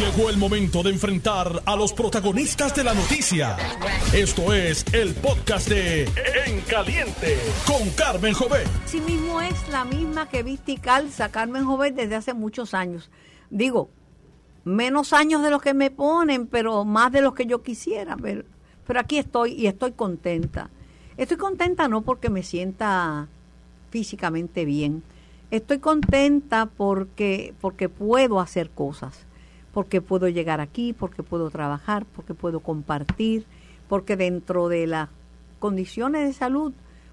Llegó el momento de enfrentar a los protagonistas de la noticia. Esto es el podcast de En Caliente con Carmen Jovet. Sí mismo es la misma que viste y calza Carmen Jovet desde hace muchos años. Digo, menos años de los que me ponen, pero más de los que yo quisiera. Pero, pero aquí estoy y estoy contenta. Estoy contenta no porque me sienta físicamente bien. Estoy contenta porque, porque puedo hacer cosas porque puedo llegar aquí, porque puedo trabajar, porque puedo compartir, porque dentro de las condiciones de salud,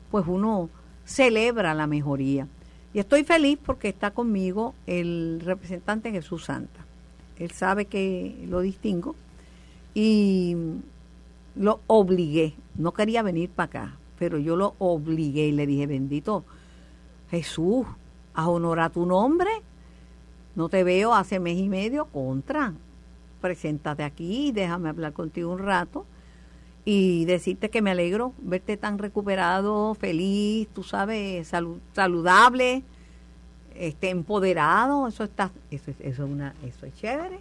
pues uno celebra la mejoría. Y estoy feliz porque está conmigo el representante Jesús Santa. Él sabe que lo distingo y lo obligué. No quería venir para acá, pero yo lo obligué y le dije, bendito Jesús, a honorar tu nombre no te veo hace mes y medio contra. Preséntate aquí, déjame hablar contigo un rato y decirte que me alegro verte tan recuperado, feliz, tú sabes, saludable, este, empoderado, eso está, eso, es, eso es una, eso es chévere.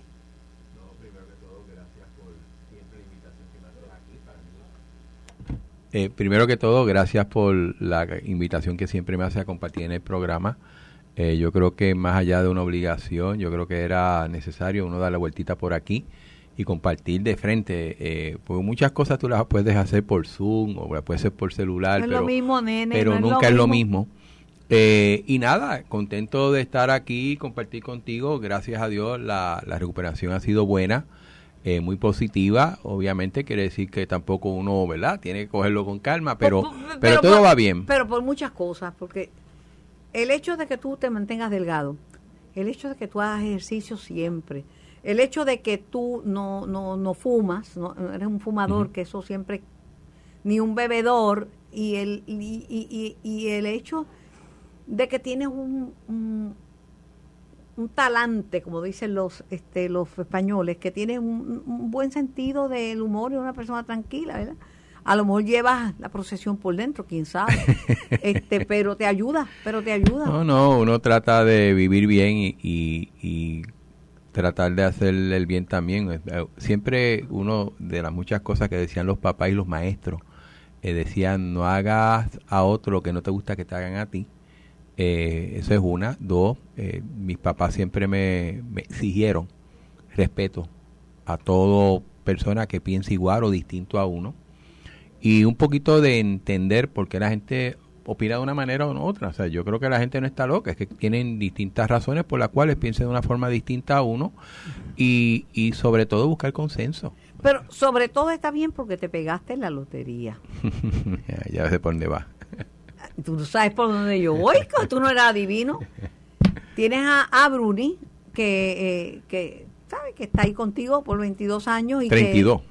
No, primero que todo, gracias por siempre la invitación que me haces aquí para mí. Eh, primero que todo, gracias por la invitación que siempre me hace a compartir en el programa. Eh, yo creo que más allá de una obligación, yo creo que era necesario uno dar la vueltita por aquí y compartir de frente. Eh, porque muchas cosas tú las puedes hacer por Zoom o las puedes hacer por celular, pero, pero nunca es lo mismo. Eh, y nada, contento de estar aquí y compartir contigo. Gracias a Dios la, la recuperación ha sido buena, eh, muy positiva. Obviamente quiere decir que tampoco uno, ¿verdad? Tiene que cogerlo con calma, pero, pero, todo va bien. Pero por muchas cosas, porque el hecho de que tú te mantengas delgado, el hecho de que tú hagas ejercicio siempre, el hecho de que tú no, no, no fumas, no eres un fumador, que eso siempre, ni un bebedor, y el, y, y, el hecho de que tienes un, un, talante, como dicen los, este, los españoles, que tienes un, un buen sentido del humor y una persona tranquila, ¿verdad? A lo mejor llevas la procesión por dentro, quién sabe. este, pero te ayuda, pero te ayuda. No, no, uno trata de vivir bien y, tratar de hacer el bien también. Eh, siempre uno de las muchas cosas que decían los papás y los maestros, eh, decían no hagas a otro lo que no te gusta que te hagan a ti. Eh, eso es una. Dos, mis papás siempre me, me exigieron respeto a toda persona que piense igual o distinto a uno y un poquito de entender por qué la gente opina de una manera o de otra. O sea, yo creo que la gente no está loca, es que tienen distintas razones por las cuales piensan de una forma distinta a uno y, y sobre todo buscar consenso. Pero sobre todo está bien porque te pegaste en la lotería. ya, ves por dónde va. Tú sabes por dónde yo voy, tú no eras adivino. Tienes a, a Bruni que, eh, que, ¿sabes? Que está ahí contigo por 22 años. y 32.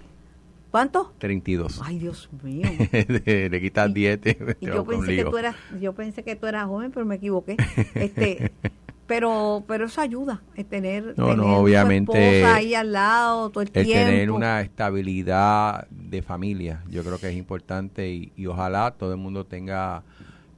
¿Cuánto? 32. Ay, Dios mío. Le quitas 10. yo, pensé que tú eras, yo pensé que tú eras joven, pero me equivoqué. Este, pero pero eso ayuda, es tener, no, no, obviamente, esposa ahí al lado todo el, el tener una estabilidad de familia, yo creo que es importante y, ojalá todo el mundo tenga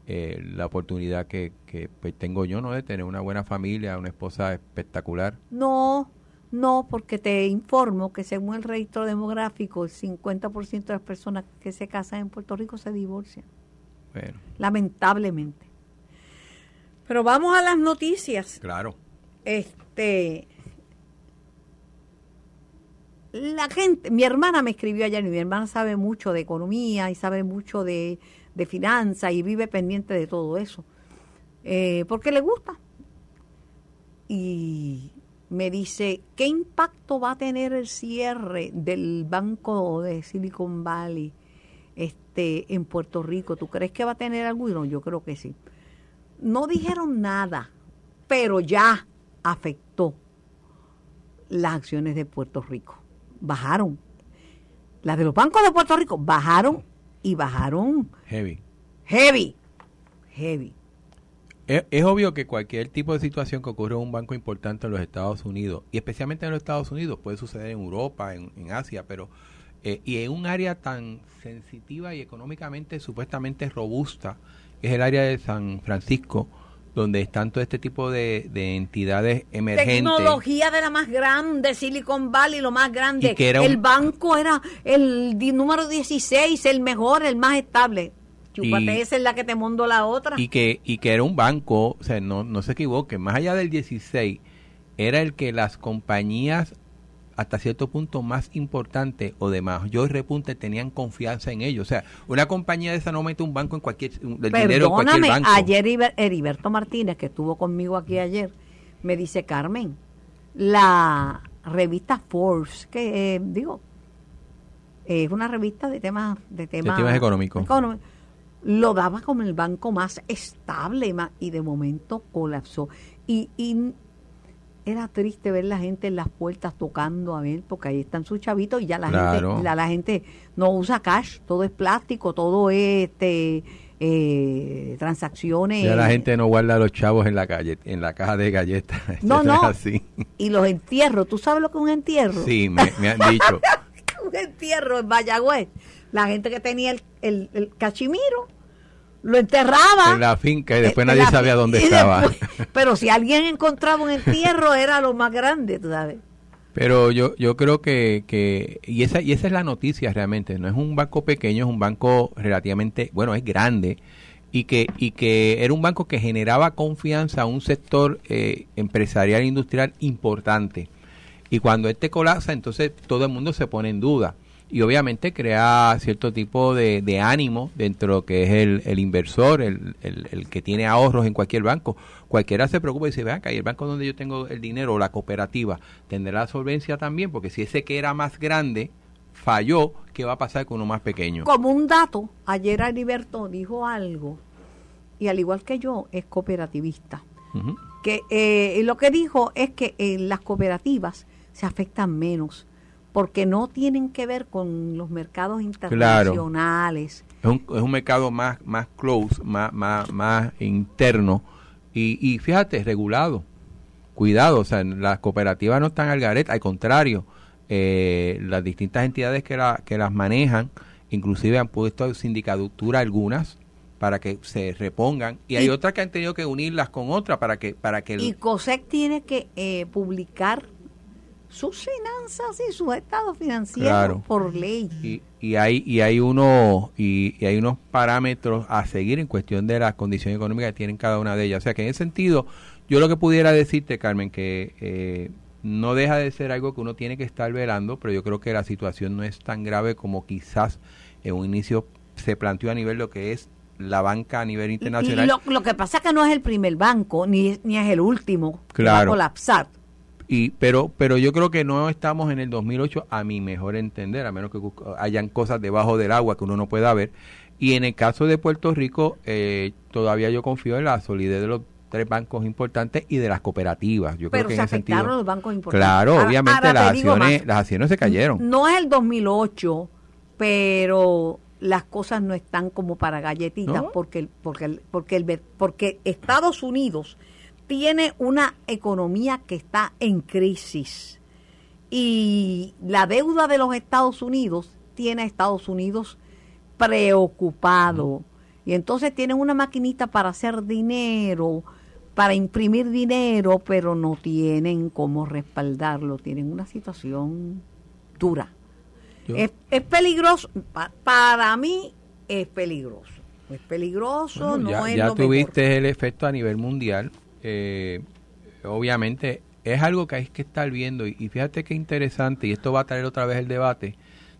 eh, la oportunidad que, que pues, tengo yo, ¿no? De tener una buena familia, una esposa espectacular. No, no, porque te informo que según el registro demográfico, el 50% de las personas que se casan en Puerto Rico se divorcian. Bueno. Lamentablemente. Pero vamos a las noticias. Claro. Este la gente, mi hermana me escribió ayer, y mi hermana sabe mucho de economía y sabe mucho de, de finanzas y vive pendiente de todo eso, eh, porque le gusta. Y me dice, ¿qué impacto va a tener el cierre del banco de Silicon Valley este, en Puerto Rico? ¿Tú crees que va a tener algo? No, yo creo que sí. No dijeron nada, pero ya afectó las acciones de Puerto Rico. Bajaron. Las de los bancos de Puerto Rico bajaron y bajaron. Heavy. Heavy. Heavy. Es, obvio que cualquier tipo de situación que ocurre en un banco importante en los Estados Unidos, y especialmente en los Estados Unidos, puede suceder en Europa, en, Asia, pero eh, y en un área tan sensitiva y económicamente supuestamente robusta, que es el área de San Francisco, donde están todo este tipo de, de entidades emergentes. Tecnología de la más grande, Silicon Valley, lo más grande. Que era un- el banco era el número 16, el mejor, el más estable. Chúpate, Y- esa es la que te mandó la otra. y que y que era un banco, o sea, no, no se equivoquen, más allá del 16, era el que las compañías hasta cierto punto más importante o de mayor repunte tenían confianza en ellos. O sea, una compañía de esa no mete un banco en cualquier del dinero en cualquier banco. ayer Heriber- Heriberto Martínez, que estuvo conmigo aquí ayer, me dice, Carmen, la revista Forbes, que eh, digo, es una revista de temas de temas, temas económicos. económicos, lo daba como el banco más estable ma- y de momento colapsó. Y, y era triste ver la gente en las puertas tocando a ver, porque ahí están sus chavitos y ya la Claro. gente, la, la gente no usa cash, todo es plástico, todo es este eh, transacciones. Ya la gente no guarda los chavos en la calle, en la caja de galletas. No, no. así. Y los entierros, ¿tú sabes lo que es un entierro? Sí, me, me han dicho. un entierro en Mayagüez. La gente que tenía el, el, el cachimiro lo enterraba. En la finca y después nadie la- sabía dónde estaba. después- pero si alguien encontraba un entierro, era lo más grande, tú sabes. Pero yo, yo creo que, que y, esa, y esa es la noticia realmente, no es un banco pequeño, es un banco relativamente, bueno, es grande, y que, y que era un banco que generaba confianza a un sector eh, empresarial e industrial importante. Y cuando este colapsa, entonces todo el mundo se pone en duda. Y obviamente crea cierto tipo de, de ánimo dentro de lo que es el, el inversor, el, el- el que tiene ahorros en cualquier banco. Cualquiera se preocupa y dice, vean, ¿y el banco donde yo tengo el dinero o la cooperativa tendrá la solvencia también, porque si ese que era más grande falló, ¿qué va a pasar con uno más pequeño? Como un dato, ayer Heriberto dijo algo, y al igual que yo, es cooperativista. Que eh, lo que dijo es que eh, las cooperativas se afectan menos porque no tienen que ver con los mercados internacionales. Es un, es un mercado más, más close, más, más, más interno y, y fíjate, regulado. Cuidado, o sea, las cooperativas no están al garete, al contrario, eh, las distintas entidades que, la, que las manejan, inclusive han puesto sindicatura algunas para que se repongan y hay Y- otras que han tenido que unirlas con otras para que para que el- Y COSEC tiene que eh, publicar sus finanzas y sus estados financieros Claro. por ley. y, y hay y hay uno y, y hay unos parámetros a seguir en cuestión de las condiciones económicas que tienen cada una de ellas o sea que en ese sentido yo lo que pudiera decirte Carmen que eh, no deja de ser algo que uno tiene que estar velando pero yo creo que la situación no es tan grave como quizás en un inicio se planteó a nivel lo que es la banca a nivel internacional Y lo, lo que pasa es que no es el primer banco, ni, es- ni es el último que va a Claro. colapsar. Y, pero, pero yo creo que no estamos en el 2008 a mi mejor entender, a menos que hayan cosas debajo del agua que uno no pueda ver. Y en el caso de Puerto Rico, eh, todavía yo confío en la solidez de los tres bancos importantes y de las cooperativas. Yo Pero creo que se en ese afectaron sentido. los bancos importantes. Claro, Ahora- obviamente ahora las acciones, más. las acciones se cayeron. No es el 2008, pero las cosas no están como para galletitas ¿No? porque porque porque el porque Estados Unidos tiene una economía que está en crisis y la deuda de los Estados Unidos tiene a Estados Unidos preocupado y entonces tienen una maquinita para hacer dinero para imprimir dinero pero no tienen cómo respaldarlo tienen una situación dura es, es peligroso, pa- para mí es peligroso. Es peligroso, Bueno, no ya, es ya lo mejor. tuviste el efecto a nivel mundial. Eh, obviamente es algo que hay que estar viendo y, fíjate qué interesante y esto va a traer otra vez el debate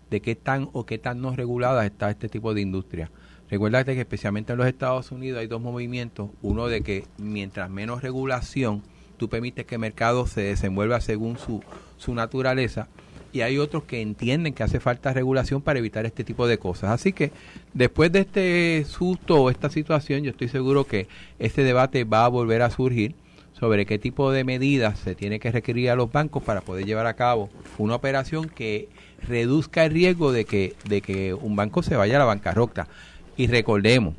de qué tan o qué tan no reguladas está este tipo de industria. Recuérdate que especialmente en los Estados Unidos hay dos movimientos, uno de que mientras menos regulación tú permites que el mercado se desenvuelva según su, su naturaleza y hay otros que entienden que hace falta regulación para evitar este tipo de cosas. Así que después de este susto o esta situación, yo estoy seguro que este debate va a volver a surgir sobre qué tipo de medidas se tiene que requerir a los bancos para poder llevar a cabo una operación que reduzca el riesgo de que, de que un banco se vaya a la bancarrota. Y recordemos,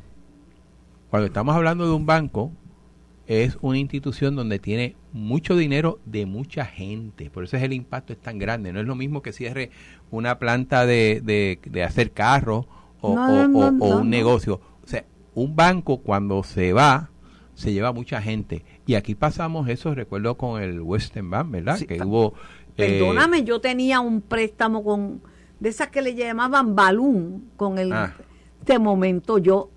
cuando estamos hablando de un banco, es una institución donde tiene mucho dinero de mucha gente. Por eso es el impacto es tan grande. No es lo mismo que cierre una planta de, de, de hacer carros o, No, o- no, o- no, o no, un negocio. O sea, un banco cuando se va, se lleva mucha gente. Y aquí pasamos eso, recuerdo con el Western Bank, ¿verdad? que hubo... Eh, Perdóname, yo tenía un préstamo con de esas que le llamaban balún con el ah. de momento yo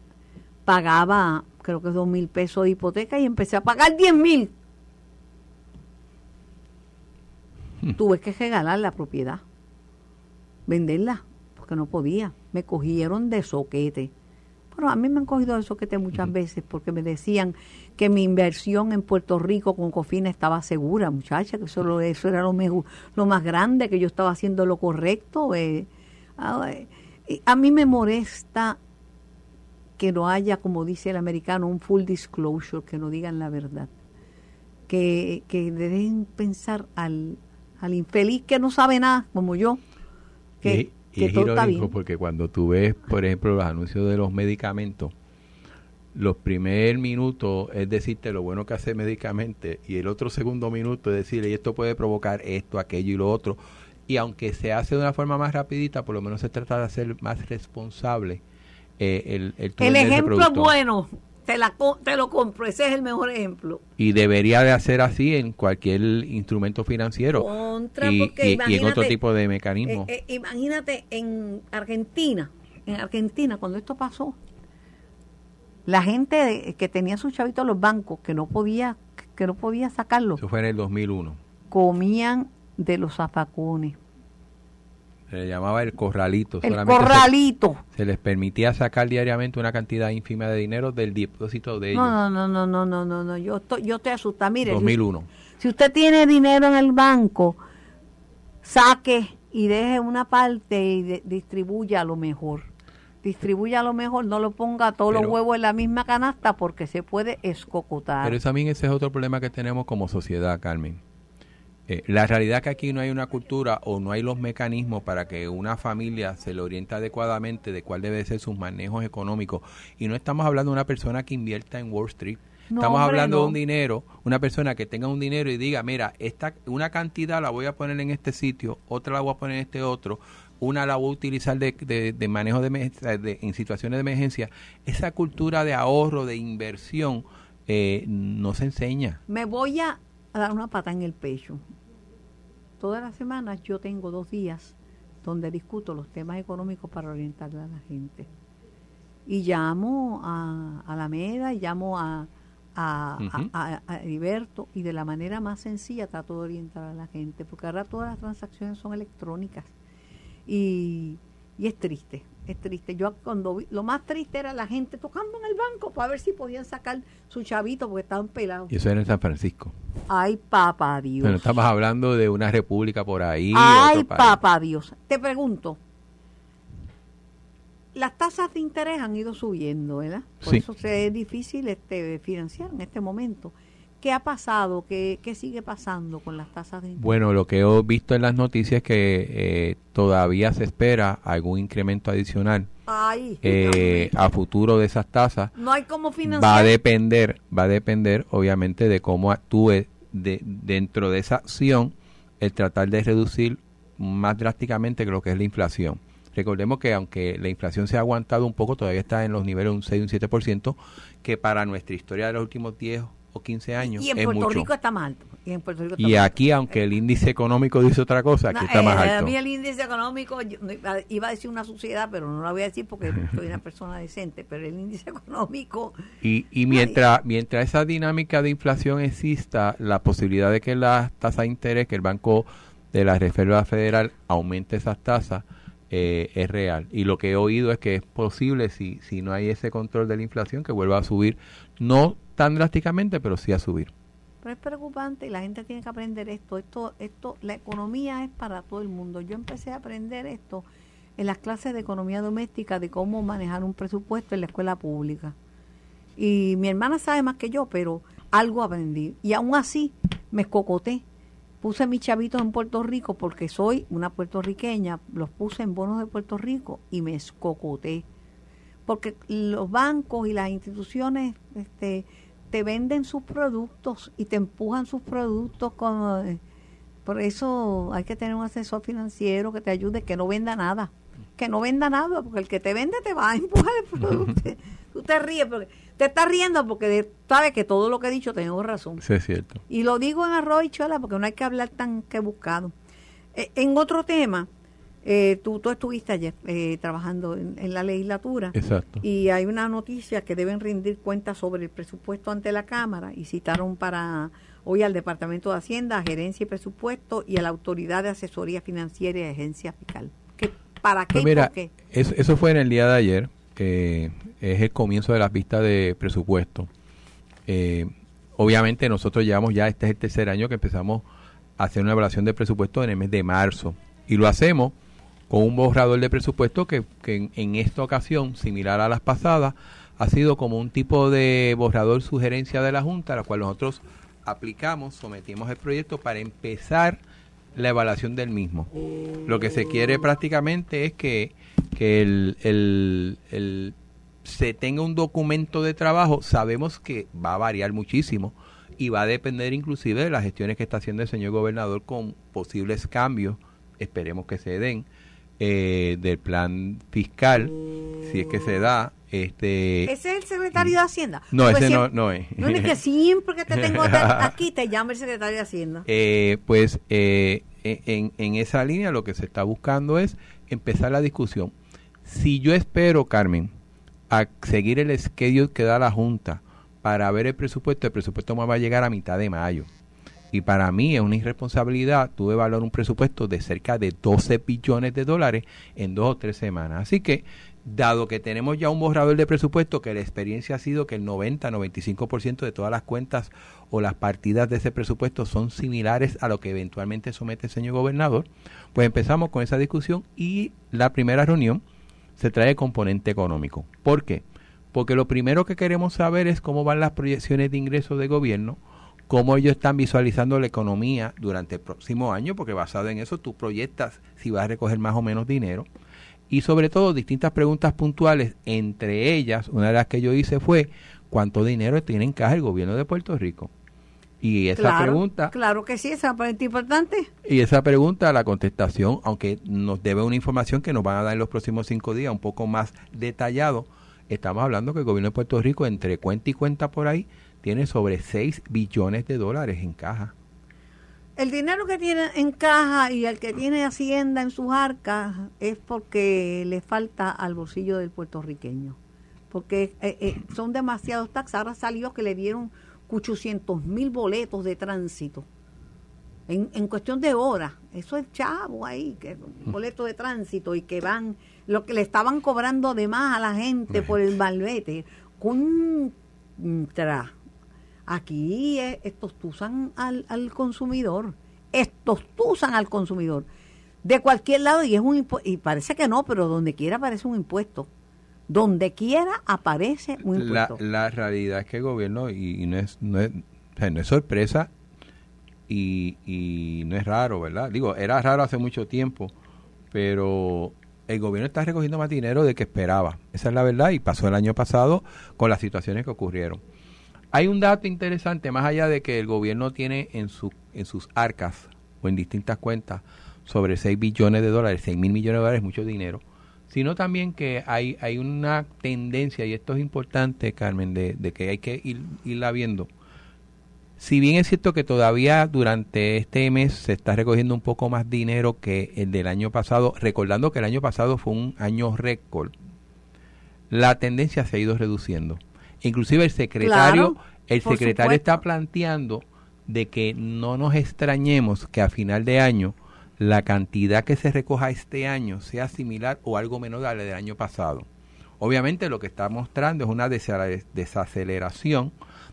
pagaba creo que dos mil pesos de hipoteca y empecé a pagar diez mil hmm. tuve que regalar la propiedad venderla porque no podía me cogieron de soquete pero a mí me han cogido de soquete muchas veces porque me decían que mi inversión en Puerto Rico con Cofina estaba segura, muchacha, que solo eso era lo, lo más grande, que yo estaba haciendo lo correcto. Eh. a mí me molesta que no haya, como dice el americano, un full disclosure, que no digan la verdad. Que, que deben pensar al, al infeliz que no sabe nada, como yo, que, que todo está bien. Porque cuando tú ves, por ejemplo, los anuncios de los medicamentos, los primeros minutos es decirte lo bueno que hace medicamente y el otro segundo minuto es decirle y esto puede provocar esto, aquello y lo otro. Y aunque se hace de una forma más rapidita, por lo menos se trata de ser más responsable. Eh, el, el, el ejemplo bueno, te, la, te lo compro, ese es el mejor ejemplo. Y debería de hacer así en cualquier instrumento financiero y, en otro tipo de mecanismo. Eh, eh, imagínate en Argentina, en Argentina cuando esto pasó, la gente que tenía sus chavitos en los bancos, que no podía que no podía sacarlos. Eso fue en el 2001. Comían de los zafacones. Se le llamaba el corralito. El corralito. Se, les permitía sacar diariamente una cantidad ínfima de dinero del depósito de ellos. No, no, no, no, no, no, no. Yo, estoy, yo te asusta. Mire, 2001. Si, usted tiene dinero en el banco, saque y deje una parte y distribuya lo mejor distribuya lo mejor, no lo ponga todos los huevos en la misma canasta porque se puede escocotar. Pero también ese es otro problema que tenemos como sociedad, Carmen. Eh, la realidad es que aquí no hay una cultura o no hay los mecanismos para que una familia se le oriente adecuadamente de cuál debe ser sus manejos económicos. Y no estamos hablando de una persona que invierta en Wall Street. Estamos hablando de un dinero, una persona que tenga un dinero y diga, mira, esta una cantidad la voy a poner en este sitio, otra la voy a poner en este otro, una la voy a utilizar de, de, manejo de, en situaciones de emergencia, esa cultura de ahorro, de inversión, eh, no se enseña. Me voy a dar una pata en el pecho. Todas las semanas yo tengo dos días donde discuto los temas económicos para orientarle a la gente. Y llamo a Alameda, y llamo a, a, a, a, y de la manera más sencilla trato de orientar a la gente, porque ahora todas las transacciones son electrónicas y, es triste, es triste. Yo cuando lo más triste era la gente tocando en el banco para ver si podían sacar su chavito porque estaban pelados. Y eso era en San Francisco. Ay, papá Dios. Pero estamos hablando de una república por ahí. Ay, papá Dios. Te pregunto, las tasas de interés han ido subiendo, ¿verdad? Por eso es difícil este, financiar en este momento. ¿Qué ha pasado? ¿Qué, sigue pasando con las tasas de interés? Bueno, lo que he visto en las noticias es que eh, todavía se espera algún incremento adicional eh, a futuro de esas tasas. No hay cómo financiar. Va a depender, va a depender, obviamente, de cómo actúe de, dentro de esa acción el tratar de reducir más drásticamente que lo que es la inflación. Recordemos que aunque la inflación se ha aguantado un poco, todavía está en los niveles de un 6 y un 7%, que para nuestra historia de los últimos 10 o 15 años. Y en Puerto Rico está más alto. Y, aquí, aunque el índice económico dice otra cosa, aquí está más eh, alto. A mí el índice económico, iba a decir una sociedad, pero no la voy a decir porque soy una persona decente, pero el índice económico... Y, y mientras, mientras esa dinámica de inflación exista, la posibilidad de que las tasas de interés, que el Banco de la Reserva Federal aumente esas tasas, eh, es real. Y lo que he oído es que es posible, si, si no hay ese control de la inflación, que vuelva a subir, no tan drásticamente, pero sí a subir. Pero es preocupante y la gente tiene que aprender esto. Esto, esto, la economía es para todo el mundo. Yo empecé a aprender esto en las clases de economía doméstica de cómo manejar un presupuesto en la escuela pública. Y mi hermana sabe más que yo, pero algo aprendí. Y aún así me escocoté. Puse mis chavitos en Puerto Rico porque soy una puertorriqueña. Los puse en bonos de Puerto Rico y me escocoté. Porque los bancos y las instituciones este, te venden sus productos y te empujan sus productos con por eso hay que tener un asesor financiero que te ayude que no venda nada que no venda nada, porque el que te vende te va a empujar el producto. Tú te ríes, porque te estás riendo porque sabes que todo lo que he dicho tengo razón. Sí, es cierto. Y lo digo en arroz y chola porque no hay que hablar tan que buscado. Eh, en otro tema, eh, tú, tú estuviste ayer eh, trabajando en, la legislatura. Exacto. Y hay una noticia que deben rendir cuentas sobre el presupuesto ante la Cámara y citaron para hoy al Departamento de Hacienda, a Gerencia y Presupuesto y a la Autoridad de Asesoría Financiera y Agencia Fiscal. ¿Qué, ¿Para qué? Pues qué? Eso, eso fue en el día de ayer, que es el comienzo de las vistas de presupuesto. Eh, obviamente nosotros llevamos ya, este es el tercer año que empezamos a hacer una evaluación de presupuesto en el mes de marzo. Y lo hacemos con un borrador de presupuesto que, en, esta ocasión, similar a las pasadas, ha sido como un tipo de borrador sugerencia de la Junta, la cual nosotros aplicamos, sometimos el proyecto para empezar la evaluación del mismo. Lo que se quiere prácticamente es que, que el, el, se tenga un documento de trabajo, sabemos que va a variar muchísimo y va a depender inclusive de las gestiones que está haciendo el señor gobernador con posibles cambios, esperemos que se den, eh, del plan fiscal, si es que se da. Este, ¿Ese es el secretario de Hacienda? No, ese no, no es. No es que siempre que te tengo aquí te llama el secretario de Hacienda. Eh, pues eh, en, en esa línea lo que se está buscando es empezar la discusión. Si yo espero, Carmen, a seguir el schedule que da la Junta para ver el presupuesto, el presupuesto me va a llegar a mitad de mayo. Y para mí es una irresponsabilidad tuve valor un presupuesto de cerca de 12 billones de dólares en dos o tres semanas. Así que, dado que tenemos ya un borrador de presupuesto, que la experiencia ha sido que el 90-95% de todas las cuentas o las partidas de ese presupuesto son similares a lo que eventualmente somete el señor gobernador, pues empezamos con esa discusión y la primera reunión se trae componente económico. ¿Por qué? Porque lo primero que queremos saber es cómo van las proyecciones de ingresos de gobierno, cómo ellos están visualizando la economía durante el próximo año, porque basado en eso tú proyectas si vas a recoger más o menos dinero. Y sobre todo distintas preguntas puntuales, entre ellas, una de las que yo hice fue, ¿cuánto dinero tiene en caja el gobierno de Puerto Rico? Y esa pregunta... Claro que sí, esa es importante. Y esa pregunta, la contestación, aunque nos debe una información que nos van a dar en los próximos cinco días, un poco más detallado, estamos hablando que el gobierno de Puerto Rico, entre cuenta y cuenta por ahí, tiene sobre 6 billones de dólares en caja. El dinero que tiene en caja y el que tiene Hacienda en sus arcas es porque le falta al bolsillo del puertorriqueño. Porque eh, eh, son demasiados taxas. Ahora salió que le dieron 800 mil boletos de tránsito. En, en, cuestión de horas. Eso es chavo ahí, que boletos de tránsito y que van, lo que le estaban cobrando de más a la gente por el malvete. Contra Aquí estos tusan al, al consumidor, estos tusan al consumidor de cualquier lado y es un y parece que no, pero donde quiera aparece un impuesto. Donde quiera aparece un impuesto. La, realidad es que el gobierno, y, no, es, no, es, no es sorpresa y, y no es raro, ¿verdad? Digo, era raro hace mucho tiempo, pero el gobierno está recogiendo más dinero de que esperaba. Esa es la verdad y pasó el año pasado con las situaciones que ocurrieron. Hay un dato interesante, más allá de que el gobierno tiene en, su, en sus arcas o en distintas cuentas sobre 6 billones de dólares, 6 mil millones de dólares, mucho dinero, sino también que hay, hay una tendencia, y esto es importante, Carmen, de, que hay que ir, irla viendo. Si bien es cierto que todavía durante este mes se está recogiendo un poco más dinero que el del año pasado, recordando que el año pasado fue un año récord, la tendencia se ha ido reduciendo. Inclusive el secretario, el secretario está planteando de que no nos extrañemos que a final de año la cantidad que se recoja este año sea similar o algo menor a la del año pasado. Obviamente lo que está mostrando es una desaceleración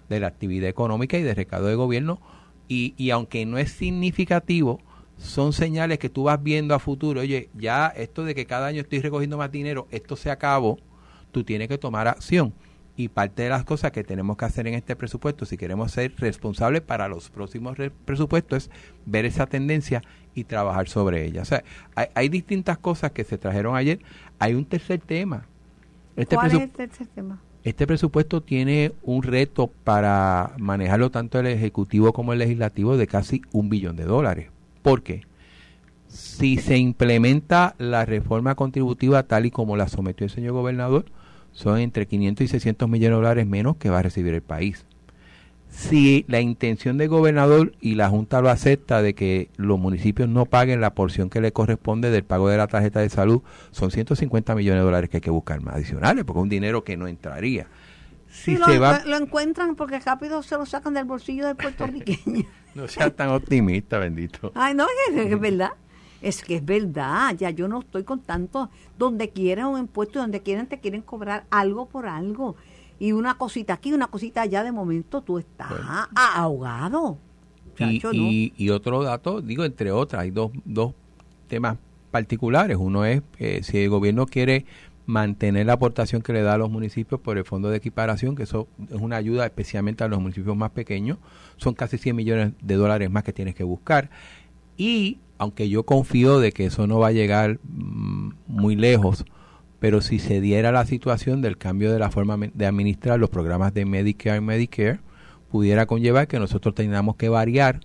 de la actividad económica y de recado de gobierno y, y aunque no es significativo, son señales que tú vas viendo a futuro, oye, ya esto de que cada año estoy recogiendo más dinero, esto se acabó, tú tienes que tomar acción y parte de las cosas que tenemos que hacer en este presupuesto, si queremos ser responsables para los próximos presupuestos, es ver esa tendencia y trabajar sobre ella. O sea, hay, distintas cosas que se trajeron ayer. Hay un tercer tema. Este ¿Cuál es el tercer tema? Este presupuesto tiene un reto para manejarlo tanto el Ejecutivo como el Legislativo de casi un billón de dólares. ¿Por qué? si se implementa la reforma contributiva tal y como la sometió el señor gobernador, son entre 500 y 600 millones de dólares menos que va a recibir el país. Si la intención del gobernador y la Junta lo acepta de que los municipios no paguen la porción que le corresponde del pago de la tarjeta de salud, son 150 millones de dólares que hay que buscar más adicionales, porque es un dinero que no entraría. Si se va... lo encuentran porque rápido se lo sacan del bolsillo del puertorriqueño. no seas tan optimista, bendito. Ay, no, es verdad. Es que es verdad, ya yo no estoy con tanto, donde quieren un impuesto, donde quieren te quieren cobrar algo por algo. Y una cosita aquí, una cosita allá, de momento tú estás ahogado. Y, y, otro dato, digo, entre otras, hay dos, dos temas particulares. Uno es eh, si el gobierno quiere mantener la aportación que le da a los municipios por el fondo de equiparación, que eso es una ayuda especialmente a los municipios más pequeños, son casi 100 millones de dólares más que tienes que buscar. Y aunque yo confío de que eso no va a llegar mm, muy lejos, pero si se diera la situación del cambio de la forma de administrar los programas de Medicare y Medicare, pudiera conllevar que nosotros tengamos que variar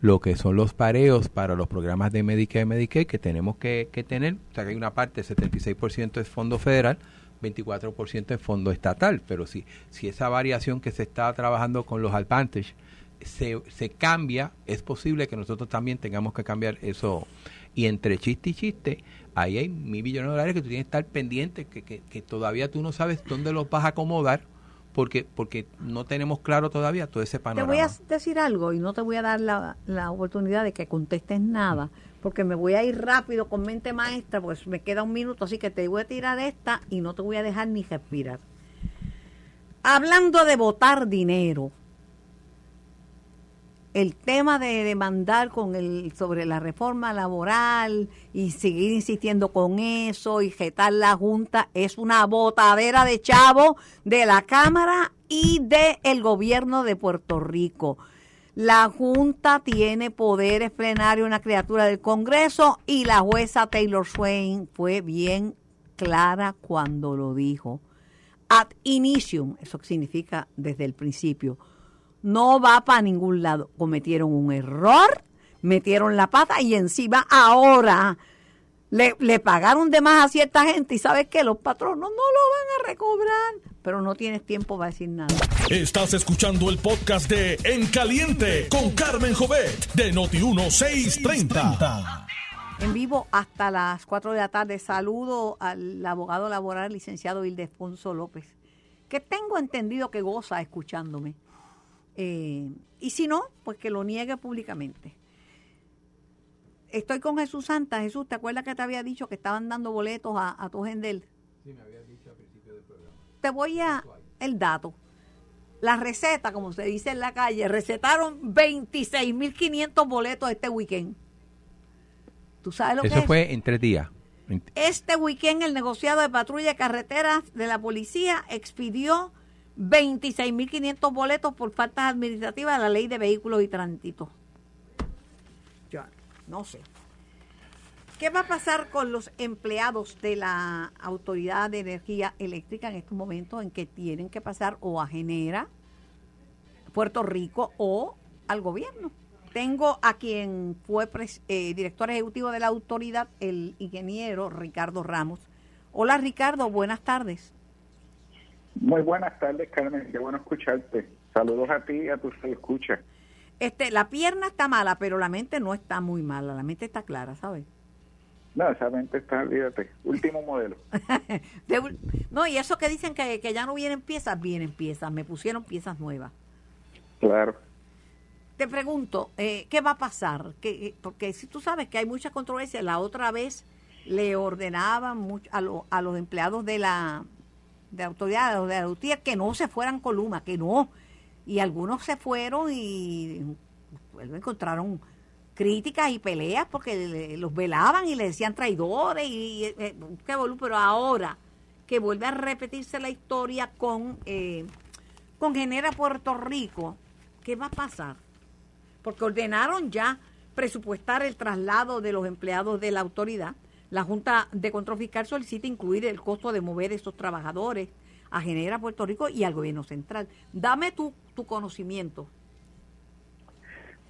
lo que son los pareos para los programas de Medicare y Medicare que tenemos que, tener. O sea, que hay una parte, 76% es fondo federal, 24% es fondo estatal. Pero si, si esa variación que se está trabajando con los Advantage se, se cambia, es posible que nosotros también tengamos que cambiar eso. Y entre chiste y chiste, ahí hay mil millones de dólares que tú tienes que estar pendiente, que, que, que todavía tú no sabes dónde los vas a acomodar porque porque no tenemos claro todavía todo ese panorama. Te voy a decir algo y no te voy a dar la, la, oportunidad de que contestes nada, porque me voy a ir rápido con mente maestra, pues me queda un minuto, así que te voy a tirar esta y no te voy a dejar ni respirar. Hablando de votar dinero, el tema de demandar con el sobre la reforma laboral y seguir insistiendo con eso y jetar la junta es una botadera de chavo de la Cámara y del el gobierno de Puerto Rico. La Junta tiene poderes plenarios, una criatura del Congreso y la jueza Taylor Swain fue bien clara cuando lo dijo. Ad initium, eso significa desde el principio no va para ningún lado. Cometieron un error, metieron la pata y encima ahora le, pagaron de más a cierta gente y sabes que los patronos no lo van a recobrar, pero no tienes tiempo para decir nada. Estás escuchando el podcast de En Caliente con Carmen Jovet de Noti1630. En vivo hasta las 4 de la tarde. Saludo al abogado laboral licenciado Ildefonso López, que tengo entendido que goza escuchándome. Eh, y si no, pues que lo niegue públicamente. Estoy con Jesús Santa. Jesús, ¿te acuerdas que te había dicho que estaban dando boletos a, tu gendel? Sí, me habías dicho al principio del programa. Te voy a el dato. La receta, como se dice en la calle, recetaron 26.500 boletos este weekend. ¿Tú sabes lo que es? Eso fue en tres días. Este weekend el negociado de patrulla de carreteras de la policía expidió 26.500 boletos por faltas administrativas de la ley de vehículos y tránsito. Yo no sé. ¿Qué va a pasar con los empleados de la Autoridad de Energía Eléctrica en estos momentos en que tienen que pasar o a Genera, Puerto Rico o al gobierno? Tengo a quien fue eh, director ejecutivo de la autoridad, el ingeniero Ricardo Ramos. Hola Ricardo, buenas tardes. Muy buenas tardes, Carmen. Qué bueno escucharte. Saludos a ti y a tus escuchas. Este, la pierna está mala, pero la mente no está muy mala. La mente está clara, ¿sabes? No, esa mente está, olvídate, último modelo. no, y eso que dicen que, que ya no vienen piezas, vienen piezas. Me pusieron piezas nuevas. Claro. Te pregunto, eh, ¿qué va a pasar? Que, porque si tú sabes que hay mucha controversia, la otra vez le ordenaban mucho a, a los empleados de la de autoridades de la que no se fueran con Luma, que no. Y algunos se fueron y encontraron críticas y peleas porque los velaban y le decían traidores y, eh, qué pero ahora que vuelve a repetirse la historia con eh, con Genera Puerto Rico, ¿qué va a pasar? Porque ordenaron ya presupuestar el traslado de los empleados de la autoridad la Junta de Control Fiscal solicita incluir el costo de mover estos trabajadores a Genera Puerto Rico y al gobierno central. Dame tu, tu conocimiento.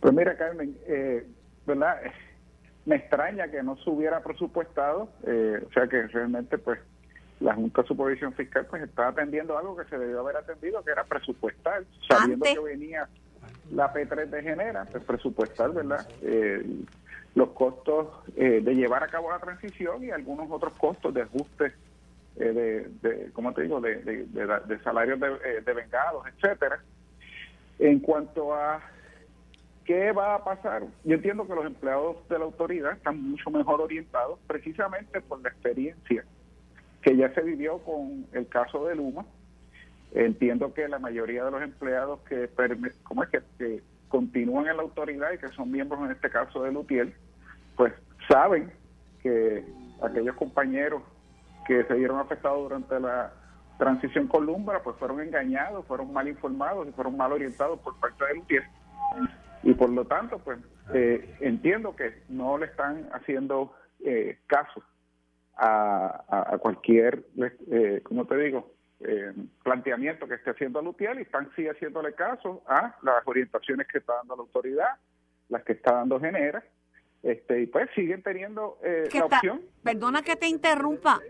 Pues mira, Carmen, eh, ¿verdad? me extraña que no se hubiera presupuestado, eh, o sea que realmente pues la Junta de Supervisión Fiscal pues estaba atendiendo algo que se debió haber atendido, que era presupuestar, sabiendo que venía la P3 de Genera, pues presupuestar, ¿verdad? Eh, los costos eh, de llevar a cabo la transición y algunos otros costos de ajuste de, de, ¿cómo te digo?, de, de, salarios de, de vengados, etcétera. En cuanto a ¿Qué va a pasar? Yo entiendo que los empleados de la autoridad están mucho mejor orientados precisamente por la experiencia que ya se vivió con el caso de Luma. Entiendo que la mayoría de los empleados que, ¿cómo es que, continúan en la autoridad y que son miembros en este caso de Lutiel, pues saben que aquellos compañeros que se vieron afectados durante la transición con Lumbra, pues fueron engañados, fueron mal informados y fueron mal orientados por parte de Lutiel. Y por lo tanto, pues eh, entiendo que no le están haciendo eh, caso a, cualquier, eh, como te digo, eh, planteamiento que esté haciendo Lutiel y están sí haciéndole caso a las orientaciones que está dando la autoridad, las que está dando Genera, este, y pues siguen teniendo la opción. Perdona que te interrumpa,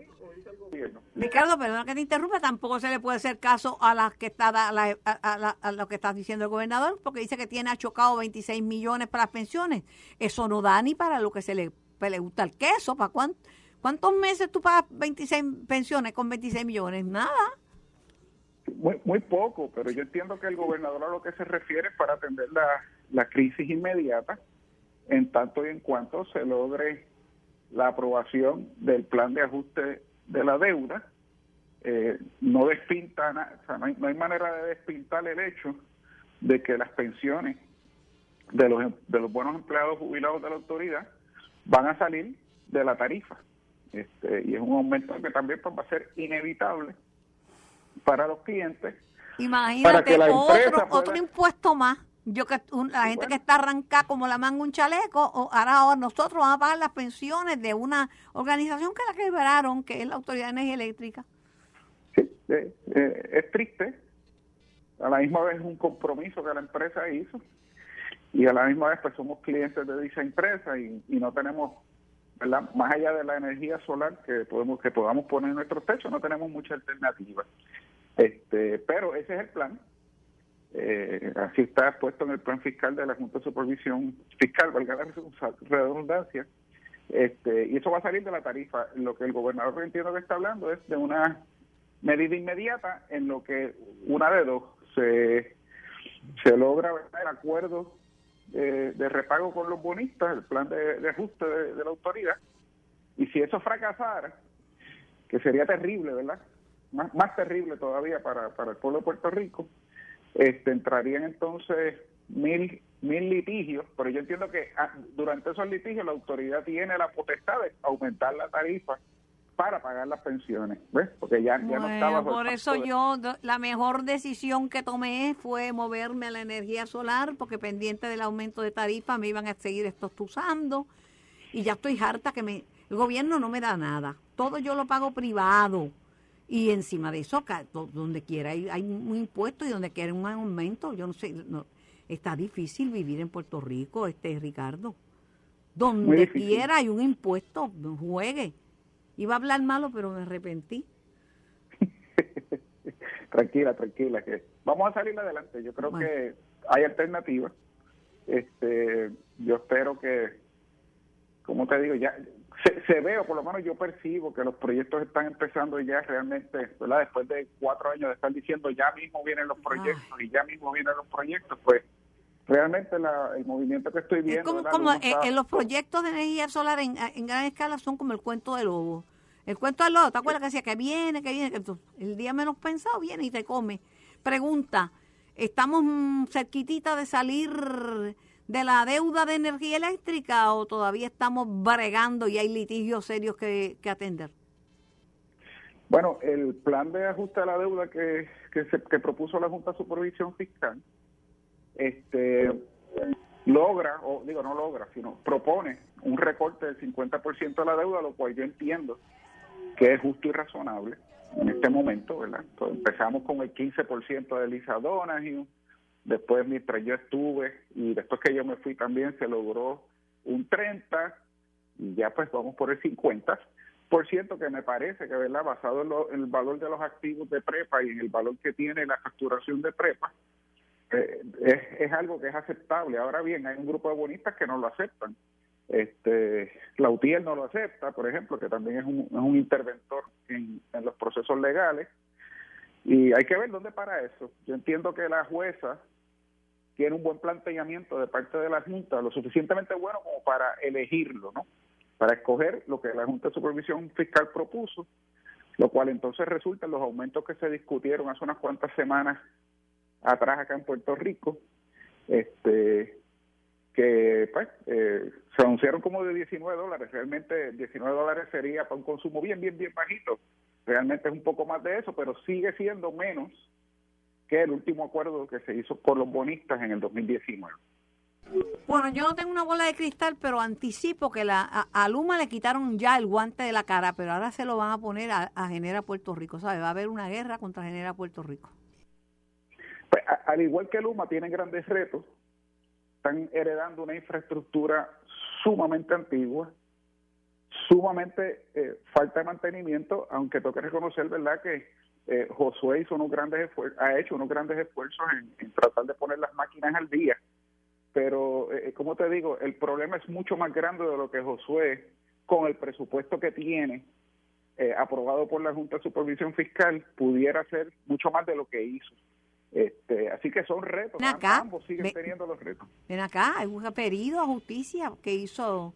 Ricardo, perdona que te interrumpa, tampoco se le puede hacer caso a las que está a, lo que está diciendo el gobernador, porque dice que tiene achocado 26 millones para las pensiones. Eso no da ni para lo que se le, le gusta el queso. ¿Para cuántos meses tú pagas 26 pensiones con 26 millones? Nada. Muy, muy poco, pero yo entiendo que el gobernador a lo que se refiere es para atender la, la crisis inmediata, en tanto y en cuanto se logre la aprobación del plan de ajuste de la deuda, eh, no despinta, no, hay, manera de despintar el hecho de que las pensiones de los, de los buenos empleados jubilados de la autoridad van a salir de la tarifa. Este, y es un aumento que también pues, va a ser inevitable para los clientes. Imagínate, otro, otro impuesto más yo que la gente que está arrancada como la manga un chaleco, o ahora, nosotros vamos a pagar las pensiones de una organización que la quebraron, que es la Autoridad de Energía Eléctrica. Sí, eh, eh, es triste. A la misma vez es un compromiso que la empresa hizo y a la misma vez pues somos clientes de dicha empresa y, no tenemos, ¿verdad? más allá de la energía solar que podemos que podamos poner en nuestro techo, no tenemos mucha alternativa. Este, pero ese es el plan eh, así está puesto en el plan fiscal de la Junta de Supervisión Fiscal, valga la redundancia, este, y eso va a salir de la tarifa. Lo que el gobernador entiendo que está hablando es de una medida inmediata en lo que una de dos se, se logra el acuerdo de, repago con los bonistas, el plan de, ajuste de, la autoridad, y si eso fracasara, que sería terrible, ¿verdad? Más, más terrible todavía para, para el pueblo de Puerto Rico, este, entrarían entonces mil, mil litigios, pero yo entiendo que ah, durante esos litigios la autoridad tiene la potestad de aumentar la tarifa para pagar las pensiones, ¿ves? Porque ya, ya no estaba... Por eso yo, la mejor decisión que tomé fue moverme a la energía solar, porque pendiente del aumento de tarifa me iban a seguir estos usando, y ya estoy harta que me... El gobierno no me da nada, todo yo lo pago privado y encima de eso, donde quiera hay, hay un impuesto y donde quiera un aumento. Yo no sé, no, está difícil vivir en Puerto Rico, este Ricardo. Donde quiera hay un impuesto, juegue. Iba a hablar malo, pero me arrepentí. tranquila, tranquila, que vamos a salir adelante. Yo creo que hay alternativas. Este, yo espero que, como te digo, ya se, ve, o por lo menos yo percibo que los proyectos están empezando ya realmente, ¿verdad? Después de cuatro años de estar diciendo ya mismo vienen los proyectos y ya mismo vienen los proyectos, pues realmente el movimiento que estoy viendo... Es como, en eh, los proyectos de energía solar en, gran escala son como el cuento del lobo. El cuento del lobo, ¿te acuerdas que decía que viene, que viene? Que el día menos pensado viene y te come. Pregunta, ¿estamos cerquitita de salir de la deuda de energía eléctrica o todavía estamos bregando y hay litigios serios que, atender? Bueno, el plan de ajuste a la deuda que, que, se, que propuso la Junta de Supervisión Fiscal este, logra, o digo no logra, sino propone un recorte del 50% de la deuda, lo cual yo entiendo que es justo y razonable en este momento, ¿verdad? Empezamos con el 15% de Lisadonas y un Después, mientras yo estuve y después que yo me fui también, se logró un 30 y ya pues vamos por el 50 por ciento que me parece que verdad basado en, el valor de los activos de prepa y en el valor que tiene la facturación de prepa eh, es, algo que es aceptable. Ahora bien hay un grupo de bonistas que no lo aceptan este Lautier no lo acepta por ejemplo que también es un, es un interventor en, en los procesos legales. Y hay que ver dónde para eso. Yo entiendo que la jueza tiene un buen planteamiento de parte de la Junta, lo suficientemente bueno como para elegirlo, ¿no? Para escoger lo que la Junta de Supervisión Fiscal propuso, lo cual entonces resulta en los aumentos que se discutieron hace unas cuantas semanas atrás acá en Puerto Rico, este que pues eh, se anunciaron como de 19 dólares, realmente 19 dólares sería para un consumo bien, bien, bien bajito, realmente es un poco más de eso, pero sigue siendo menos que el último acuerdo que se hizo por los bonistas en el 2019. Bueno, yo no tengo una bola de cristal, pero anticipo que la, a, Luma le quitaron ya el guante de la cara, pero ahora se lo van a poner a, Genera Puerto Rico, ¿sabe? Va a haber una guerra contra Genera Puerto Rico. Pues, al igual que Luma tiene grandes retos, están heredando una infraestructura sumamente antigua, sumamente eh, falta de mantenimiento, aunque toque reconocer, ¿verdad?, que eh, Josué hizo unos grandes ha hecho unos grandes esfuerzos en, tratar de poner las máquinas al día. Pero, eh, como te digo, el problema es mucho más grande de lo que Josué, con el presupuesto que tiene, eh, aprobado por la Junta de Supervisión Fiscal, pudiera hacer mucho más de lo que hizo. Este, así que son retos, ambos siguen teniendo los retos. Ven acá, hay un pedido a justicia que hizo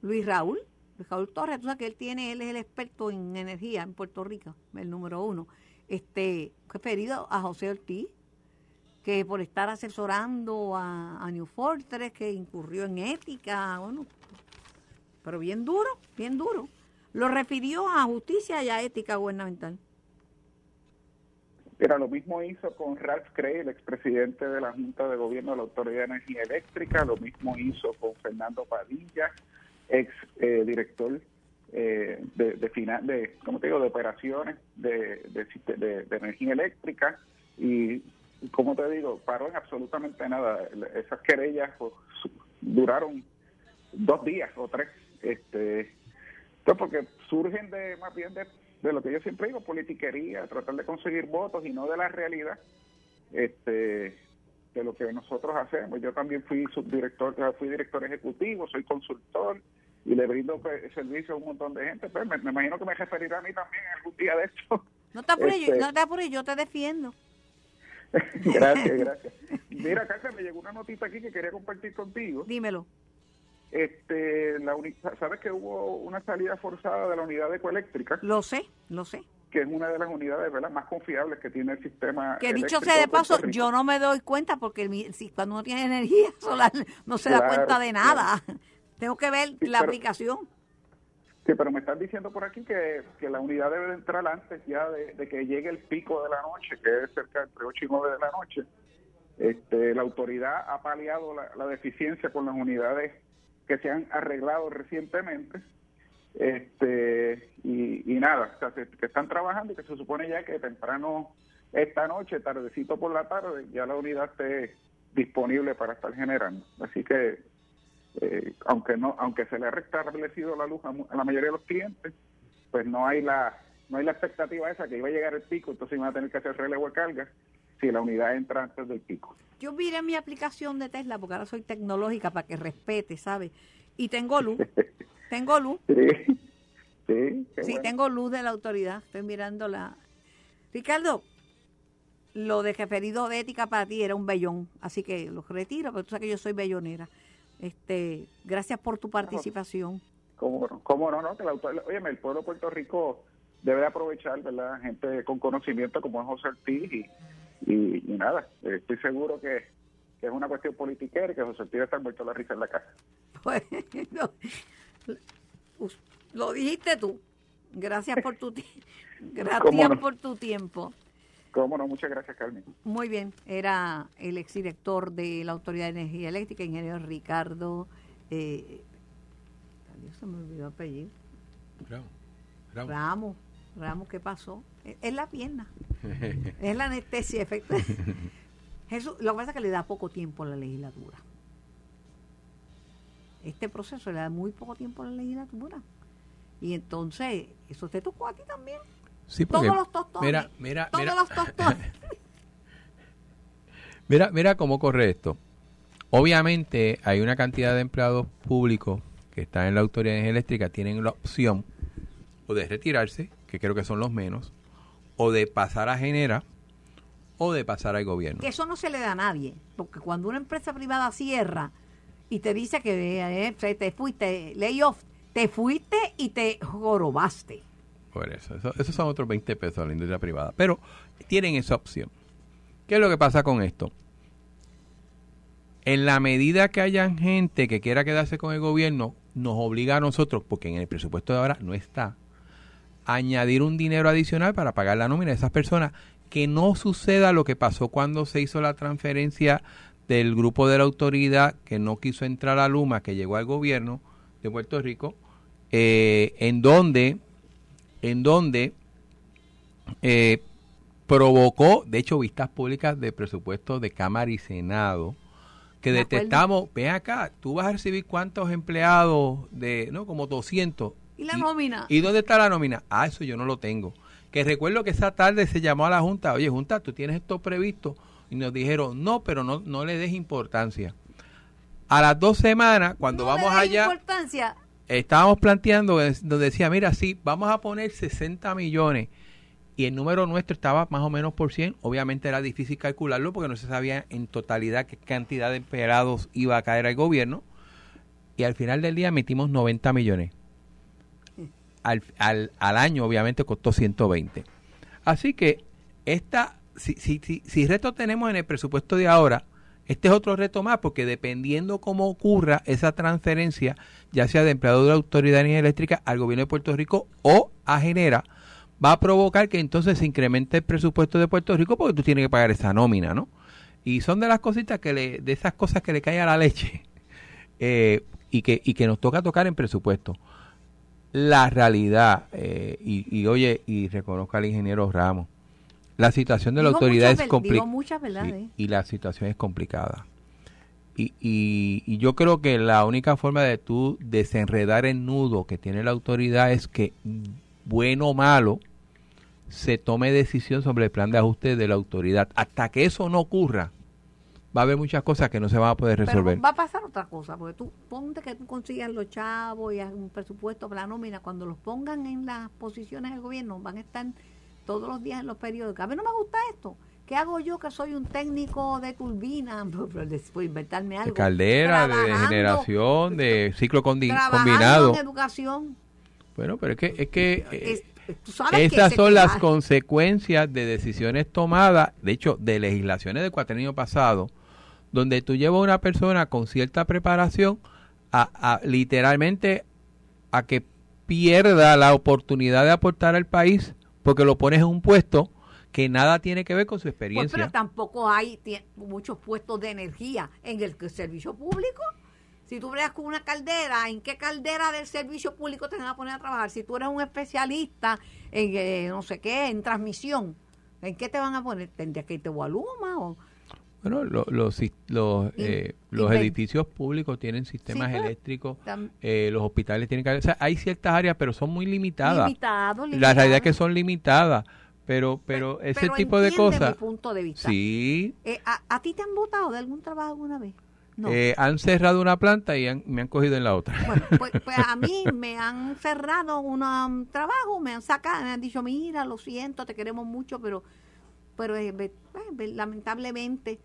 Luis Raúl, Luis Raúl Torres, tú sabes que él tiene, él es el experto en energía en Puerto Rico, el número uno este, pedido a José Ortiz, que por estar asesorando a, New Fortress, que incurrió en ética, bueno, pero bien duro, bien duro. Lo refirió a justicia y a ética gubernamental. Era lo mismo hizo con Ralph Cray, el expresidente de la Junta de Gobierno de la Autoridad de Energía Eléctrica, lo mismo hizo con Fernando Padilla, ex eh, director eh, de, de, te digo, de operaciones de, de, energía eléctrica y, como te digo, paró en absolutamente nada. Esas querellas pues, duraron dos días o tres. este porque surgen de más bien de, de lo que yo siempre digo, politiquería, tratar de conseguir votos y no de la realidad este de lo que nosotros hacemos. Yo también fui subdirector, fui director ejecutivo, soy consultor, y le brindo pues, servicio a un montón de gente, pues me, imagino que me referirá a mí también algún día de esto. No te apures, este, no te apures, yo te defiendo. gracias, gracias. Mira, Carmen, me llegó una notita aquí que quería compartir contigo. Dímelo. Este, la ¿Sabes que hubo una salida forzada de la unidad ecoeléctrica? Lo sé, lo sé. Que es una de las unidades ¿verdad? más confiables que tiene el sistema. Que dicho sea de paso, yo no me doy cuenta porque si cuando uno tiene energía solar no se da cuenta de nada. Tengo que ver la aplicación. Sí, pero me están diciendo por aquí que, la unidad debe entrar antes ya de, que llegue el pico de la noche, que es cerca entre 8 y 9 de la noche. Este, la autoridad ha paliado la, deficiencia con las unidades que se han arreglado recientemente. Este, y, nada, que están trabajando y que se supone ya que temprano esta noche, tardecito por la tarde, ya la unidad esté disponible para estar generando. Así que eh, aunque no aunque se le ha restablecido la luz a, la mayoría de los clientes, pues no hay la no hay la expectativa esa que iba a llegar el pico, entonces iban a tener que hacer relevo de carga si la unidad entra antes del pico. Yo miré mi aplicación de Tesla porque ahora soy tecnológica para que respete, ¿sabes? Y tengo luz. tengo luz. Sí. Sí, tengo luz de la autoridad. Estoy mirando la. Ricardo, lo de referido de ética para ti era un bellón, así que lo retiro, pero tú sabes que yo soy bellonera. Este, gracias por tu participación. ¿Cómo? ¿Cómo no? no? Que la oye, el pueblo de Puerto Rico debe aprovechar, ¿verdad? Gente con conocimiento como es José Ortiz y, y, nada, estoy seguro que, es una cuestión politiquera y que José Ortiz está muerto la risa en la casa. Bueno, lo dijiste tú. Gracias por tu, gracias por tu tiempo. Cómo no, muchas gracias, Carmen. Muy bien, era el exdirector de la Autoridad de Energía Eléctrica, ingeniero Ricardo. Eh, se me olvidó el apellido. Ramos. Ramos. Ramos, ¿qué pasó? Es, la pierna. es la anestesia, efecto. Jesús, lo que pasa es que le da poco tiempo a la legislatura. este proceso le da muy poco tiempo a la legislatura. Y entonces, eso te tocó a ti también. Sí, todos los tostones. Mira, mira, todos mira. los tostones. mira, mira cómo corre esto. Obviamente hay una cantidad de empleados públicos que están en la autoridad de energía eléctrica, tienen la opción o de retirarse, que creo que son los menos, o de pasar a Genera, o de pasar al gobierno. Que eso no se le da a nadie, porque cuando una empresa privada cierra y te dice que eh, te fuiste, layoff, te fuiste y te jorobaste. Por eso, eso, esos son otros 20 pesos a la industria privada. Pero tienen esa opción. ¿Qué es lo que pasa con esto? En la medida que hayan gente que quiera quedarse con el gobierno, nos obliga a nosotros, porque en el presupuesto de ahora no está, añadir un dinero adicional para pagar la nómina de esas personas. Que no suceda lo que pasó cuando se hizo la transferencia del grupo de la autoridad que no quiso entrar a Luma, que llegó al gobierno de Puerto Rico, eh, en donde, en donde eh, provocó, de hecho, vistas públicas de presupuesto de Cámara y Senado, que detectamos, ven acá, tú vas a recibir cuántos empleados de, no, como 200. ¿Y la nómina? ¿Y dónde está la nómina? Ah, eso yo no lo tengo. Que recuerdo que esa tarde se llamó a la Junta, oye, Junta, tú tienes esto previsto. Y nos dijeron, no, pero no, no le des importancia. A las dos semanas, cuando no vamos le des allá, importancia. estábamos planteando, donde decía, mira, sí, vamos a poner 60 millones y el número nuestro estaba más o menos por 100. Obviamente era difícil calcularlo porque no se sabía en totalidad qué cantidad de empleados iba a caer al gobierno. Y al final del día metimos 90 millones. Al, al, al año obviamente costó 120. Así que esta, si, si, si, si reto tenemos en el presupuesto de ahora, este es otro reto más porque dependiendo cómo ocurra esa transferencia, ya sea de empleado de la Autoridad de Energía Eléctrica al gobierno de Puerto Rico o a Genera, va a provocar que entonces se incremente el presupuesto de Puerto Rico porque tú tienes que pagar esa nómina, ¿no? Y son de las cositas que le, de esas cosas que le cae a la leche eh, y, que, y que nos toca tocar en presupuesto. La realidad, eh, y, y, oye, y reconozco al ingeniero Ramos, la situación de la autoridad muchas es complicada. y la situación es complicada. Y, y, y yo creo que la única forma de tú desenredar el nudo que tiene la autoridad es que, bueno o malo, se tome decisión sobre el plan de ajuste de la autoridad. Hasta que eso no ocurra, va a haber muchas cosas que no se van a poder resolver. Pero va a pasar otra cosa, porque tú ponte que tú consigas los chavos y un presupuesto para la nómina, cuando los pongan en las posiciones del gobierno, van a estar todos los días en los periódicos. A mí no me gusta esto. ¿Qué hago yo que soy un técnico de turbina? Después inventarme algo. de caldera, de generación, de ciclo combinado. en educación. Bueno, pero es que, es que eh, Es- que Esas son las consecuencias de decisiones tomadas, de hecho, de legislaciones del cuatrenio pasado, donde tú llevas a una persona con cierta preparación a, a literalmente a que pierda la oportunidad de aportar al país porque lo pones en un puesto que nada tiene que ver con su Pues, experiencia. pero tampoco hay muchos puestos de energía en el servicio público. Si tú bregas con una caldera, ¿en qué caldera del servicio público te van a poner a trabajar? Si tú eres un especialista en eh, no sé qué, en transmisión, ¿en qué te van a poner? ¿Tendrías que irte a Luma o Bueno, lo- los, sis- los, eh, los edificios públicos tienen sistemas Sí, eléctricos, eh, los hospitales tienen que... O sea, hay ciertas áreas, pero son muy limitadas. limitado, La realidad es que limitado? son limitadas, pero pero ese Pero tipo de cosas, mi punto de vista. sí, Eh, ¿a, a ti te han votado de algún trabajo alguna vez? No. eh, han cerrado una planta y han- me han cogido en la otra. Bueno, pues, pues a mí me han cerrado un trabajo, me han sacado, me han dicho, mira, lo siento, te queremos mucho, pero pero eh, eh, lamentablemente.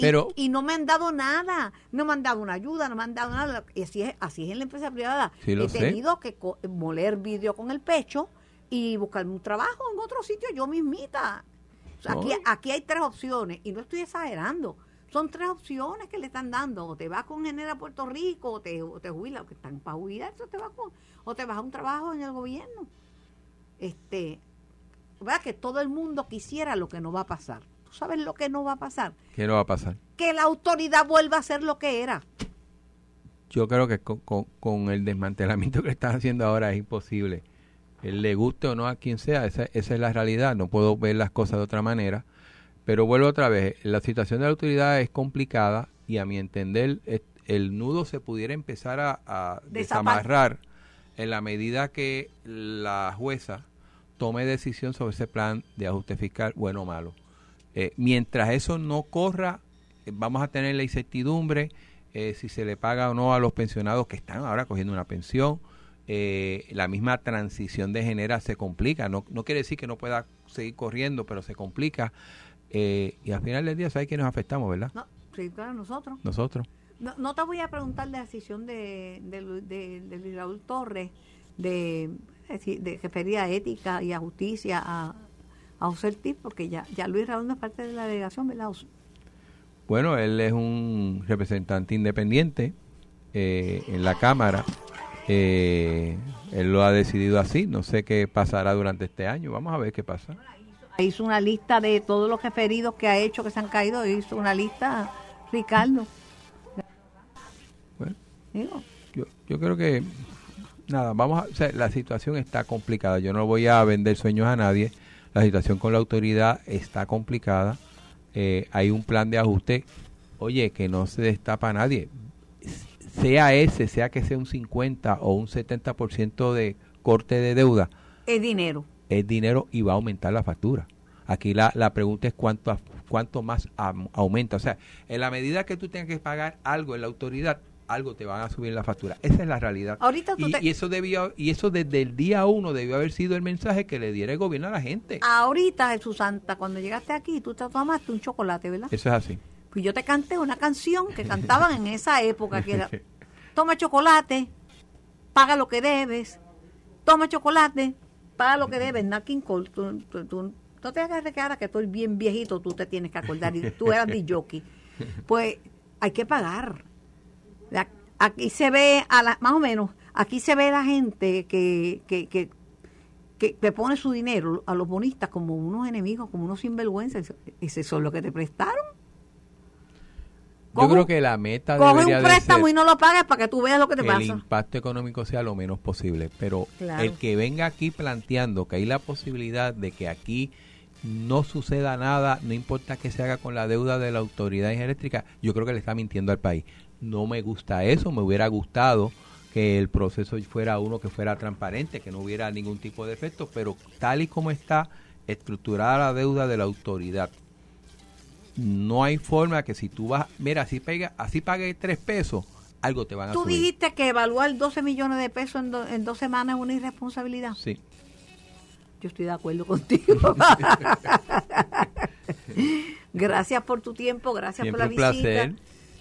Y, Pero- y no me han dado nada, no me han dado una ayuda, no me han dado nada. Y así es, así es en la empresa privada. Sí, He sé. tenido que co- moler vidrio con el pecho y buscarme un trabajo en otro sitio yo mismita. O sea, No. aquí, aquí hay tres opciones y no estoy exagerando. Son tres opciones que le están dando. O te vas con Genera a Puerto Rico, o te, o te jubilas, o que están para jubilarse, o te vas con, o te vas a un trabajo en el gobierno. Este, ¿verdad? Que todo el mundo quisiera lo que no va a pasar. ¿Tú sabes lo que no va a pasar? ¿Qué no va a pasar? Que la autoridad vuelva a ser lo que era. Yo creo que con, con- con el desmantelamiento que están haciendo ahora es imposible. Él le guste o no a quien sea, esa, esa es la realidad. No puedo ver las cosas de otra manera. Pero vuelvo otra vez, la situación de la autoridad es complicada y a mi entender es- el nudo se pudiera empezar a, desamarrar en la medida que la jueza tome decisión sobre ese plan de ajuste fiscal, bueno o malo. Eh, mientras eso no corra, eh, vamos a tener la incertidumbre eh, si se le paga o no a los pensionados que están ahora cogiendo una pensión. la misma transición de género se complica. No, no quiere decir que no pueda seguir corriendo, pero se complica. y al final del día, ¿sabes que nos afectamos, verdad? No, sí, claro, nosotros. Nosotros. No, te voy a preguntar la decisión de, de, Raúl Torres de, de refería a ética y a justicia a, a José porque ya, ya Luis Raúl no es parte de la delegación, ¿verdad? Bueno, él es un representante independiente eh, en la Cámara. Eh, él lo ha decidido así. No sé qué pasará durante este año. Vamos a ver qué pasa. Hizo una lista de todos los referidos que ha hecho, que se han caído. Hizo una lista, Ricardo. Bueno, yo, yo creo que, nada, vamos a, la situación está complicada. Yo no voy a vender sueños a nadie. La situación con la autoridad está complicada. Eh, hay un plan de ajuste. Oye, que no se destapa a nadie. Sea ese, sea que sea un 50 o un 70% de corte de deuda. Es dinero. Es dinero y va a aumentar la factura. Aquí la, la pregunta es cuánto, cuánto más aumenta. O sea, en la medida que tú tengas que pagar algo en la autoridad, algo te van a subir la factura. Esa es la realidad. Ahorita y, eso debió, y eso desde el día uno debió haber sido el mensaje que le diera el gobierno a la gente. Ahorita, Jesús Santa, cuando llegaste aquí, tú te tomaste un chocolate, ¿verdad? Eso es así. Pues yo te canté una canción que cantaban en esa época, que era, toma chocolate, paga lo que debes, toma chocolate, paga lo que debes, Nat King Cole, tú, no te hagas de cara que estoy bien viejito, tú te tienes que acordar, y tú eras mi jockey. Pues hay que pagar Aquí se ve, a la, más o menos, aquí se ve la gente que, que, que, que, pone su dinero a los bonistas como unos enemigos, como unos sinvergüenzas. ¿Ese son lo que te prestaron? Yo creo que la meta coge un préstamo y no lo pagues para que tú veas lo que te pasa. El impacto económico sea lo menos posible, pero el que venga aquí planteando que hay la posibilidad de que aquí no suceda nada, no importa que se haga con la deuda de la autoridad eléctrica, yo creo que le está mintiendo al país no me gusta eso, me hubiera gustado que el proceso fuera uno que fuera transparente, que no hubiera ningún tipo de efecto, pero tal y como está estructurada la deuda de la autoridad, no hay forma que si tú vas, mira, así, pega, así pague tres pesos, algo te van a ¿Tú dijiste que evaluar 12 millones de pesos en, en dos semanas es una irresponsabilidad? Sí. Yo estoy de acuerdo contigo. gracias por tu tiempo, gracias por la visita. Placer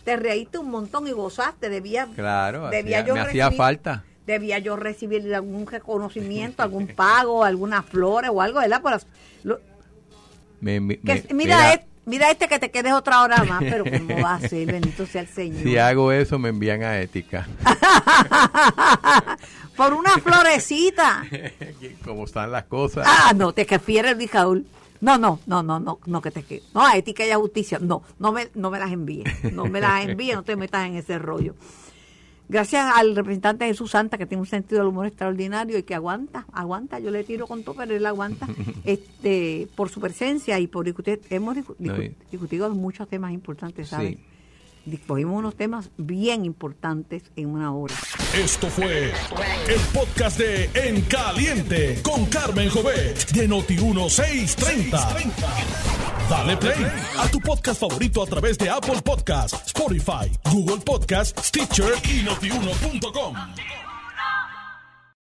te reíste un montón y gozaste. Debía, claro, debía yo me hacía falta. Debía yo recibir algún reconocimiento, algún pago, algunas flores o algo, ¿verdad? Por mira, mira, este que te quedes otra hora más, pero ¿cómo va a ser? Bendito sea el Señor. Si hago eso, me envían a ética. Por una florecita. ¿Cómo están las cosas? Ah, no, te refieres, Jaúl. No, no, no, no, no, no que te No, a ética y a justicia. No, no me, no me las envíen. No me las envíen, no te metas en ese rollo. Gracias al representante Jesús Santa, que tiene un sentido del humor extraordinario y que aguanta, aguanta, yo le tiro con todo, pero él aguanta, este, por su presencia y por discutir, hemos discutido muchos temas importantes, ¿sabes? Discogimos unos temas bien importantes en una hora. Esto fue el podcast de En Caliente con Carmen Jovet de Noti1630. Dale play a tu podcast favorito a través de Apple Podcasts, Spotify, Google Podcasts, Stitcher y notiuno.com.